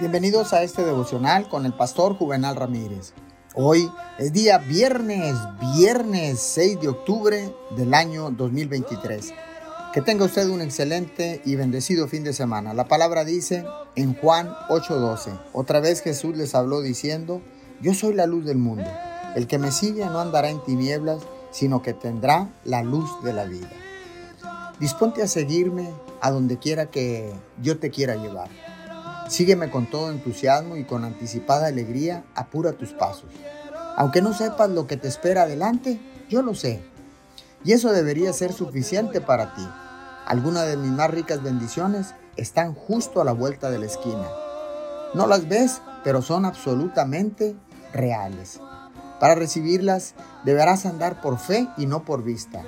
Bienvenidos a este devocional con el pastor Juvenal Ramírez. Hoy es día viernes, viernes 6 de octubre del año 2023. Que tenga usted un excelente y bendecido fin de semana. La palabra dice en Juan 8:12, otra vez Jesús les habló diciendo, yo soy la luz del mundo. El que me sigue no andará en tinieblas, sino que tendrá la luz de la vida. Disponte a seguirme a donde quiera que yo te quiera llevar. Sígueme con todo entusiasmo y con anticipada alegría, apura tus pasos. Aunque no sepas lo que te espera adelante, yo lo sé. Y eso debería ser suficiente para ti. Algunas de mis más ricas bendiciones están justo a la vuelta de la esquina. No las ves, pero son absolutamente reales. Para recibirlas deberás andar por fe y no por vista.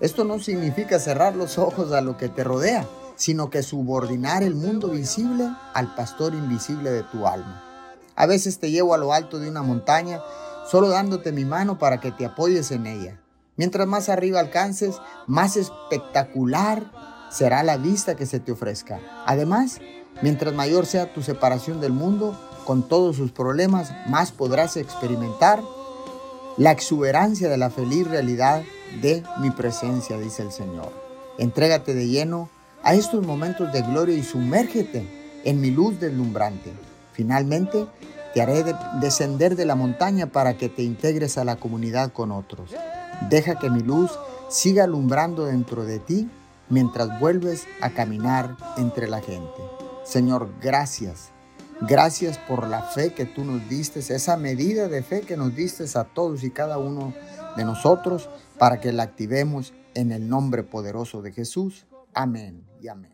Esto no significa cerrar los ojos a lo que te rodea, sino que subordinar el mundo visible al pastor invisible de tu alma. A veces te llevo a lo alto de una montaña, solo dándote mi mano para que te apoyes en ella. Mientras más arriba alcances, más espectacular será la vista que se te ofrezca. Además, mientras mayor sea tu separación del mundo, con todos sus problemas, más podrás experimentar la exuberancia de la feliz realidad de mi presencia, dice el Señor. Entrégate de lleno a estos momentos de gloria y sumérgete en mi luz deslumbrante. Finalmente, te haré descender de la montaña para que te integres a la comunidad con otros. Deja que mi luz siga alumbrando dentro de ti mientras vuelves a caminar entre la gente. Señor, gracias. Gracias por la fe que tú nos diste, esa medida de fe que nos diste a todos y cada uno de nosotros para que la activemos en el nombre poderoso de Jesús. Amén y amén.